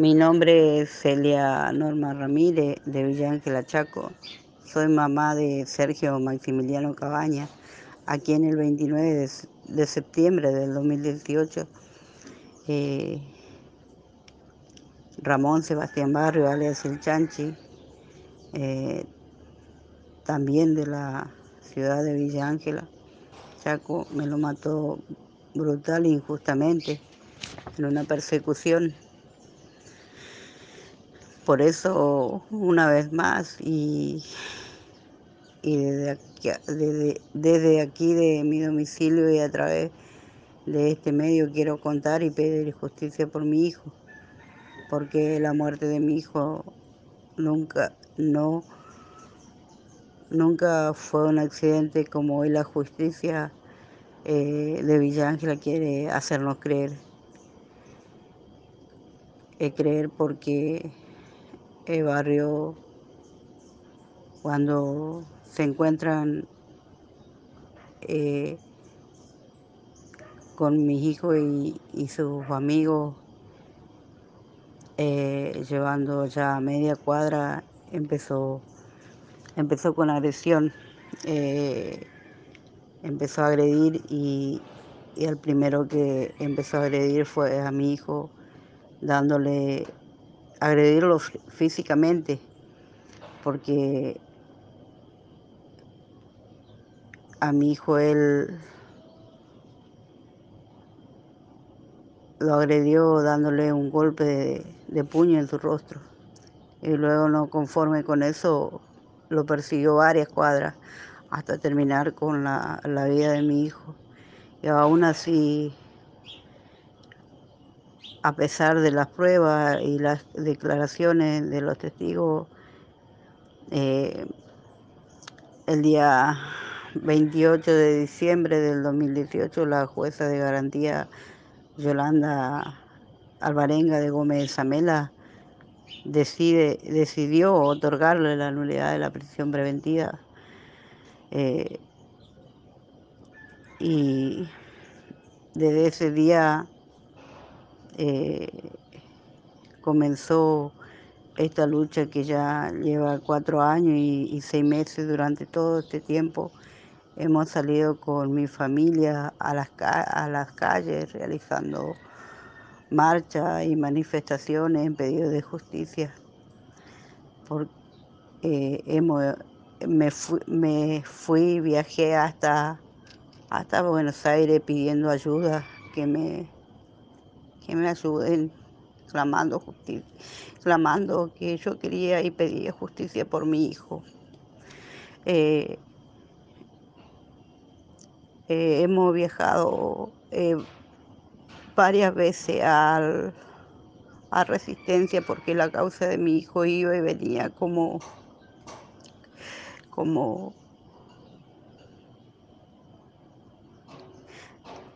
Mi nombre es Celia Norma Ramírez de Villa Ángela Chaco. Soy mamá de Sergio Maximiliano Cabaña, aquí en el 29 de, septiembre del 2018. Eh, Ramón Sebastián Barrio, alias El Chanchi, eh, también de la ciudad de Villa Ángela. Chaco me lo mató brutal e injustamente en una persecución. Por eso, una vez más, y, desde, aquí, desde aquí de mi domicilio y a través de este medio quiero contar y pedir justicia por mi hijo, porque la muerte de mi hijo nunca, no, nunca fue un accidente como hoy la justicia eh, de Villa Ángela quiere hacernos creer. Eh, creer porque el barrio, cuando se encuentran eh, con mis hijos y, sus amigos, llevando ya media cuadra, empezó, empezó con agresión empezó a agredir y, el primero que empezó a agredir fue a mi hijo, dándole, agredirlo físicamente, porque a mi hijo él lo agredió dándole un golpe de, puño en su rostro. Y luego no conforme con eso, lo persiguió varias cuadras hasta terminar con la, vida de mi hijo. Y aún así, a pesar de las pruebas y las declaraciones de los testigos, eh, el día 28 de diciembre del 2018 la jueza de garantía Yolanda Alvarenga de Gómez Zamela decide, decidió otorgarle la nulidad de la prisión preventiva eh, y desde ese día eh, comenzó esta lucha que ya lleva cuatro años y, seis meses durante todo este tiempo. Hemos salido con mi familia a las, a las calles realizando marchas y manifestaciones en pedido de justicia. Porque, eh, hemos me fui, me fui, viajé hasta, hasta Buenos Aires pidiendo ayuda, que me, que me ayuden, clamando justicia, clamando que yo quería y pedía justicia por mi hijo. Eh, eh, hemos viajado eh, varias veces al, a Resistencia porque la causa de mi hijo iba y venía como como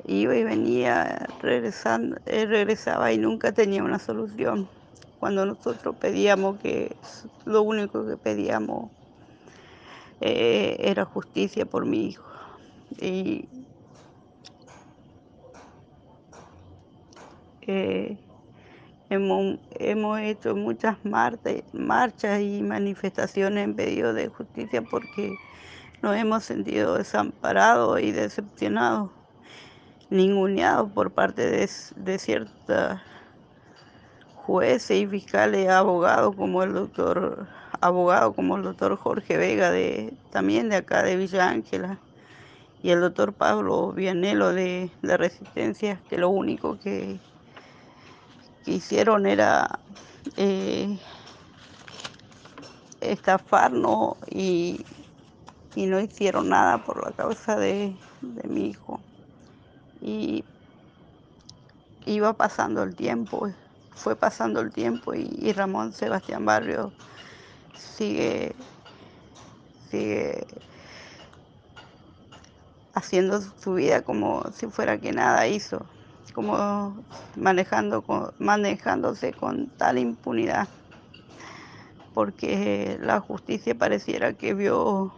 iba y venía regresando, eh, regresaba y nunca tenía una solución. Cuando nosotros pedíamos que lo único que pedíamos eh, era justicia por mi hijo. Y eh, Hemos, hecho muchas marchas y manifestaciones en pedido de justicia porque nos hemos sentido desamparados y decepcionados, ninguneados por parte de, de ciertos jueces y fiscales, abogados como el doctor, abogado como el doctor Jorge Vega de también de acá de Villa Ángela y el doctor Pablo Vianelo de, de Resistencia, que lo único que que hicieron era eh, estafarnos y, no hicieron nada por la causa de, mi hijo. Y iba pasando el tiempo, fue pasando el tiempo y, Ramón Sebastián Barrio sigue, sigue haciendo su vida como si fuera que nada hizo como manejando manejándose con tal impunidad, porque la justicia pareciera que vio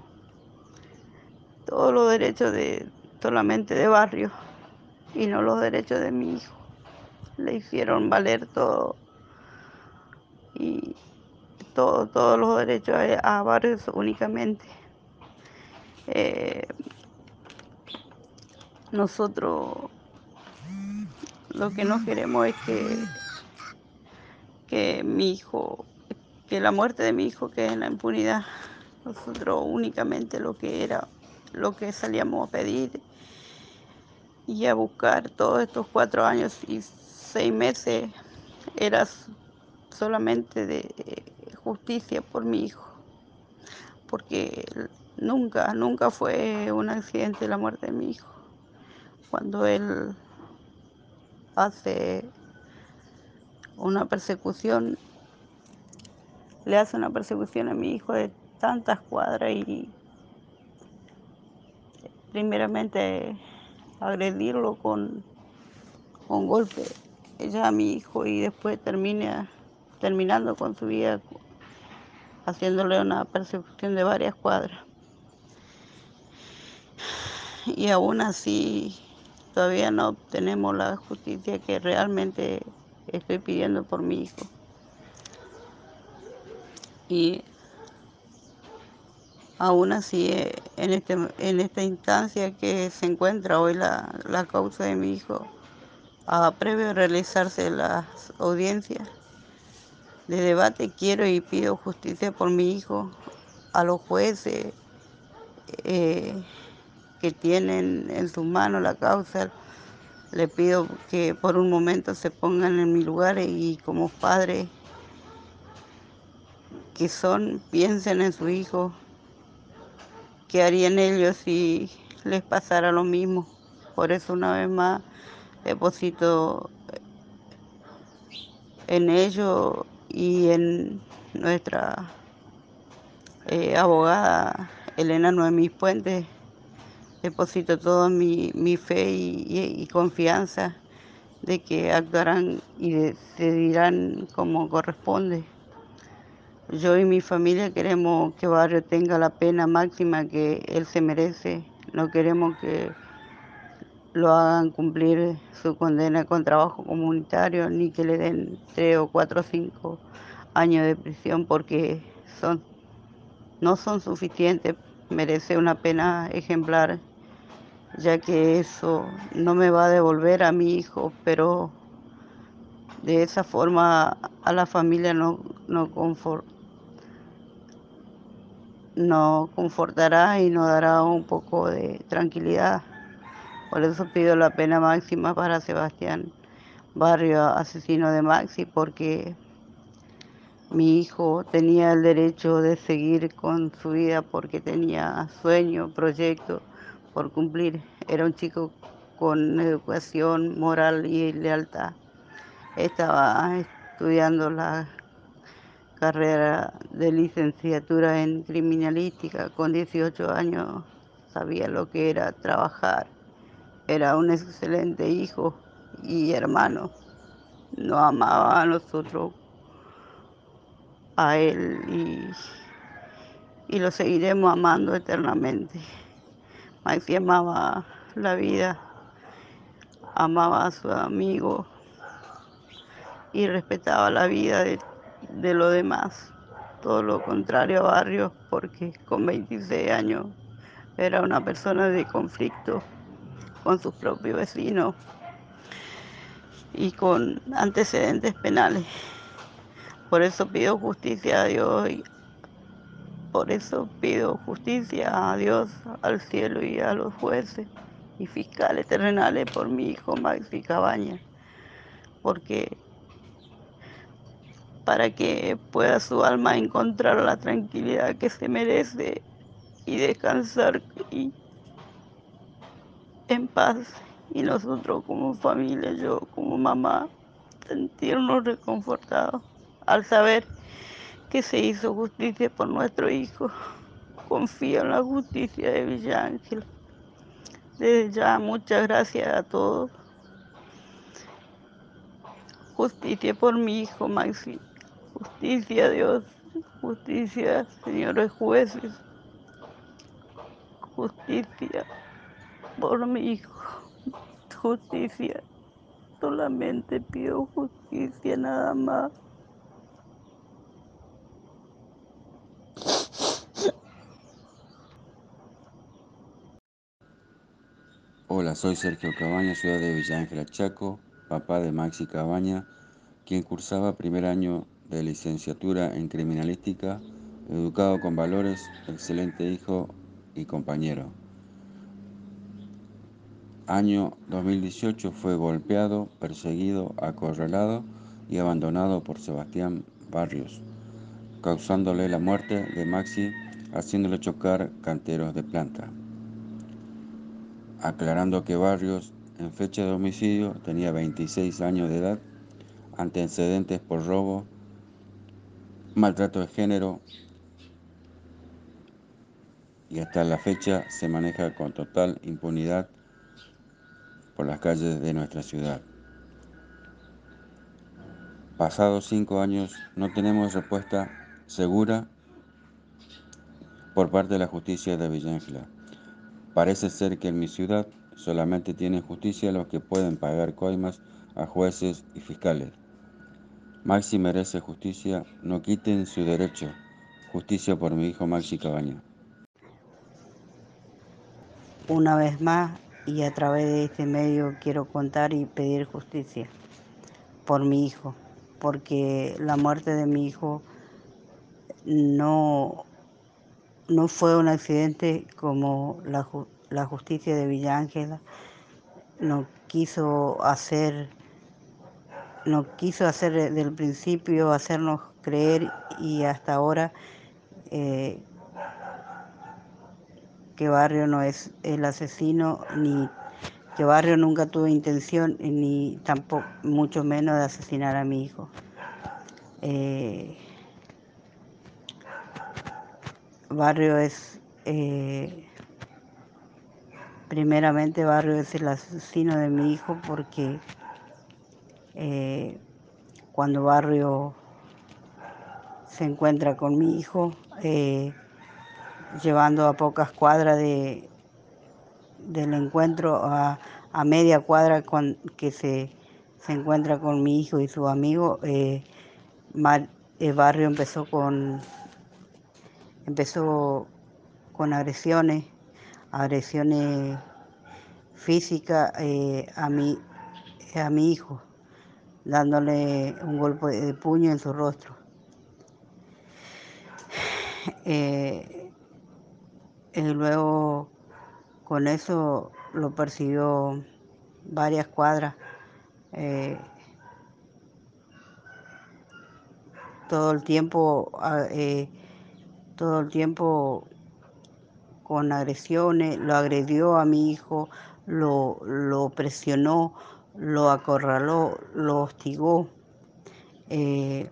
todos los derechos de solamente de barrio y no los derechos de mi hijo. Le hicieron valer todo, y todo, todos los derechos a, Barrios únicamente. Eh, nosotros lo que no queremos es que, que mi hijo, que la muerte de mi hijo quede en la impunidad. Nosotros únicamente lo que era, lo que salíamos a pedir y a buscar todos estos cuatro años y seis meses era solamente de justicia por mi hijo, porque nunca, nunca fue un accidente la muerte de mi hijo. Cuando él hace una persecución, le hace una persecución a mi hijo de tantas cuadras y primeramente agredirlo con, con golpe ella a mi hijo y después termina terminando con su vida haciéndole una persecución de varias cuadras. Y aún así todavía no obtenemos la justicia que realmente estoy pidiendo por mi hijo. Y aún así, eh, en, este, en esta instancia que se encuentra hoy la, la causa de mi hijo, a previo realizarse las audiencias, de debate quiero y pido justicia por mi hijo, a los jueces eh, que tienen en sus manos la causa. Le pido que por un momento se pongan en mi lugar y como padres que son, piensen en su hijo, qué harían ellos si les pasara lo mismo. Por eso una vez más deposito en ellos y en nuestra eh, abogada Elena Noemí Puentes deposito toda mi, fe y, confianza de que actuarán y decidirán como corresponde. Yo y mi familia queremos que Barrio tenga la pena máxima que él se merece. No queremos que lo hagan cumplir su condena con trabajo comunitario, ni que le den tres o cuatro o cinco años de prisión porque son, no son suficientes, merece una pena ejemplar, ya que eso no me va a devolver a mi hijo, pero de esa forma a la familia no, no, no confortará y nos dará un poco de tranquilidad. Por eso pido la pena máxima para Sebastián Barrio, asesino de Maxi, porque mi hijo tenía el derecho de seguir con su vida porque tenía sueño, proyecto por cumplir. Era un chico con educación moral y lealtad. Estaba estudiando la carrera de licenciatura en criminalística. Con 18 años sabía lo que era trabajar era un excelente hijo y hermano. Nos amaba a nosotros, a él y, lo seguiremos amando eternamente. Maxi amaba la vida, amaba a su amigo y respetaba la vida de, de los demás. Todo lo contrario a Barrios, porque con 26 años era una persona de conflicto con sus propios vecinos y con antecedentes penales. Por eso pido justicia a Dios y por eso pido justicia a Dios, al cielo y a los jueces y fiscales terrenales por mi hijo Maxi Cabaña, porque para que pueda su alma encontrar la tranquilidad que se merece y descansar y en paz y nosotros como familia, yo como mamá, sentirnos reconfortados al saber que se hizo justicia por nuestro hijo. Confío en la justicia de Villa Ángel. Desde ya, muchas gracias a todos. Justicia por mi hijo Maxi. Justicia, Dios. Justicia, señores jueces. Justicia por mi hijo. Justicia. Solamente pido justicia nada más. Hola, soy Sergio Cabaña, ciudad de Villa Ángela Chaco, papá de Maxi Cabaña, quien cursaba primer año de licenciatura en criminalística, educado con valores, excelente hijo y compañero. Año 2018 fue golpeado, perseguido, acorralado y abandonado por Sebastián Barrios, causándole la muerte de Maxi, haciéndole chocar canteros de planta. Aclarando que Barrios, en fecha de homicidio, tenía 26 años de edad, antecedentes por robo, maltrato de género y hasta la fecha se maneja con total impunidad por las calles de nuestra ciudad. Pasados cinco años no tenemos respuesta segura por parte de la justicia de Villángela. Parece ser que en mi ciudad solamente tienen justicia los que pueden pagar coimas a jueces y fiscales. Maxi merece justicia, no quiten su derecho. Justicia por mi hijo Maxi Cabaña. Una vez más y a través de este medio quiero contar y pedir justicia por mi hijo porque la muerte de mi hijo no, no fue un accidente como la, la justicia de Villa Ángela no quiso hacer no quiso hacer desde el principio hacernos creer y hasta ahora eh, que Barrio no es el asesino ni que Barrio nunca tuvo intención ni tampoco, mucho menos de asesinar a mi hijo. Eh, Barrio es, eh, primeramente Barrio es el asesino de mi hijo porque eh, cuando Barrio se encuentra con mi hijo, llevando a pocas cuadras de, del encuentro a, media cuadra que se, encuentra con mi hijo y su amigo, eh, el barrio empezó con agresiones, agresiones físicas eh, a mi hijo, dándole un golpe de puño en su rostro. Eh, y luego con eso lo persiguió varias cuadras. Eh, todo el tiempo, ah, eh, todo el tiempo con agresiones, lo agredió a mi hijo, lo, lo presionó, lo acorraló, lo hostigó. Eh,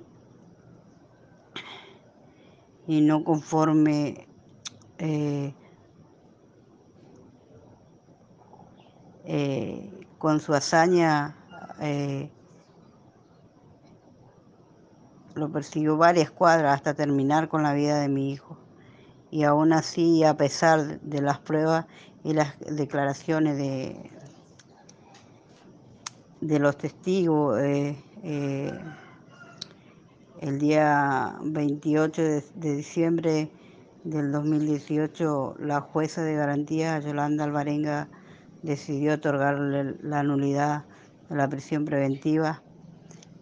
y no conforme Eh, con su hazaña eh, lo persiguió varias cuadras hasta terminar con la vida de mi hijo. Y aún así, a pesar de las pruebas y las declaraciones de, de los testigos, eh, el día 28 de, diciembre del 2018, la jueza de garantía, Yolanda Alvarenga, decidió otorgarle la nulidad de la prisión preventiva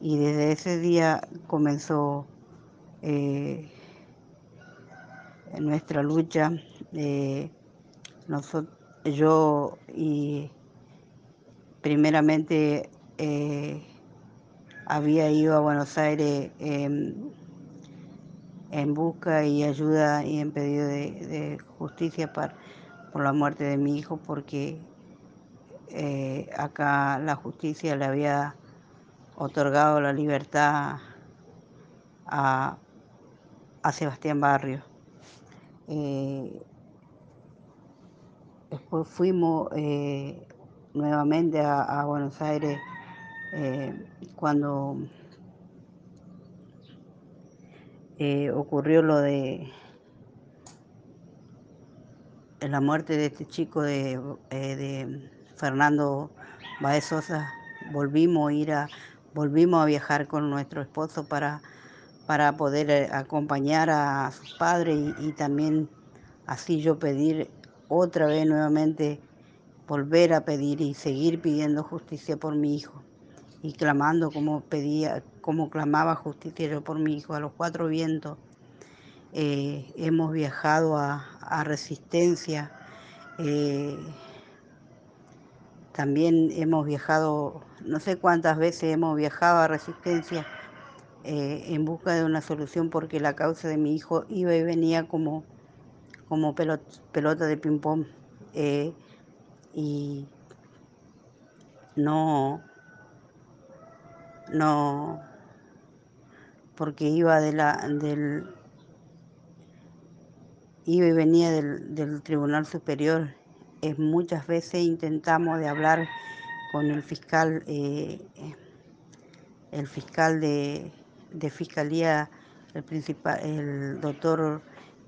y desde ese día comenzó eh, nuestra lucha. Eh, nosotros, yo y primeramente eh, había ido a Buenos Aires en busca y ayuda y en pedido de, justicia por la muerte de mi hijo porque eh, acá la justicia le había otorgado la libertad a, Sebastián Barrio. Eh, después fuimos nuevamente a, Buenos Aires cuando ocurrió lo de la muerte de este chico de Fernando Baez Sosa, volvimos a ir a, volvimos a viajar con nuestro esposo para, para poder eh, acompañar a sus padres y, también así yo pedir otra vez nuevamente volver a pedir y seguir pidiendo justicia por mi hijo. Y clamando como pedía, como clamaba justicia yo por mi hijo. A los cuatro vientos. Eh, hemos viajado a, Resistencia, eh, también hemos viajado, no sé cuántas veces hemos viajado a Resistencia eh, en busca de una solución porque la causa de mi hijo iba y venía como, como pelota, de ping-pong y no, no, porque iba de la, del, iba y venía del, Tribunal Superior. Es, muchas veces intentamos de hablar con el fiscal, eh, el fiscal de, fiscalía, el principal, el doctor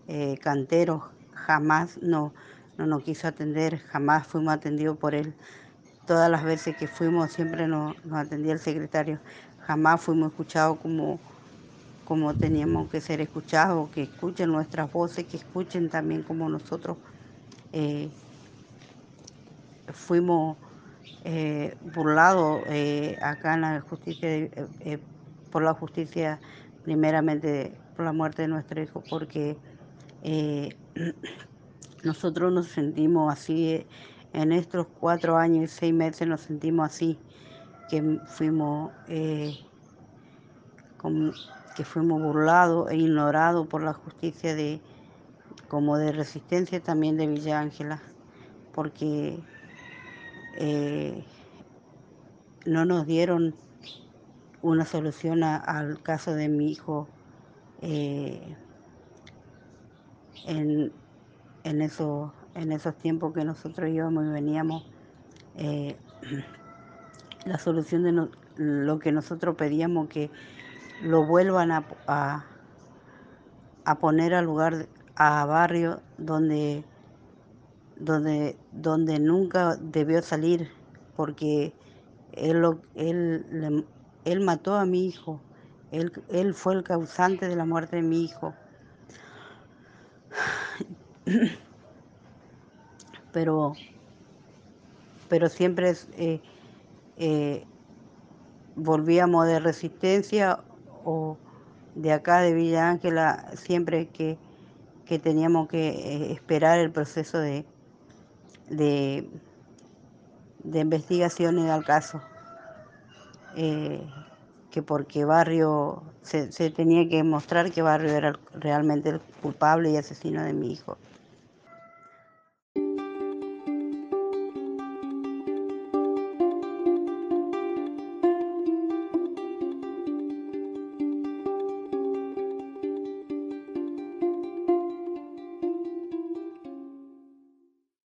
eh, Cantero, jamás no, no nos quiso atender, jamás fuimos atendidos por él. Todas las veces que fuimos siempre nos, atendía el secretario, jamás fuimos escuchados como, como teníamos que ser escuchados, que escuchen nuestras voces, que escuchen también como nosotros eh, fuimos eh, burlados eh, acá en la justicia, por la justicia, primeramente por la muerte de nuestro hijo, porque nosotros nos sentimos así, en estos cuatro años y seis meses nos sentimos así, que fuimos, eh, que fuimos burlados e ignorados por la justicia de, como de resistencia también de Villa Ángela, porque eh, no nos dieron una solución al caso de mi hijo eh, en, en, eso, en esos tiempos que nosotros íbamos y veníamos, eh, la solución de lo que nosotros pedíamos que lo vuelvan a, a, poner al lugar, a barrio donde, donde, donde nunca debió salir, porque él, él, él mató a mi hijo, él, él fue el causante de la muerte de mi hijo. Pero, pero siempre eh, eh, volvíamos de resistencia o de acá de Villa Ángela siempre que, teníamos que eh, esperar el proceso de, de, de investigaciones al caso. que porque Barrio se, se, tenía que mostrar que Barrio era realmente el culpable y asesino de mi hijo.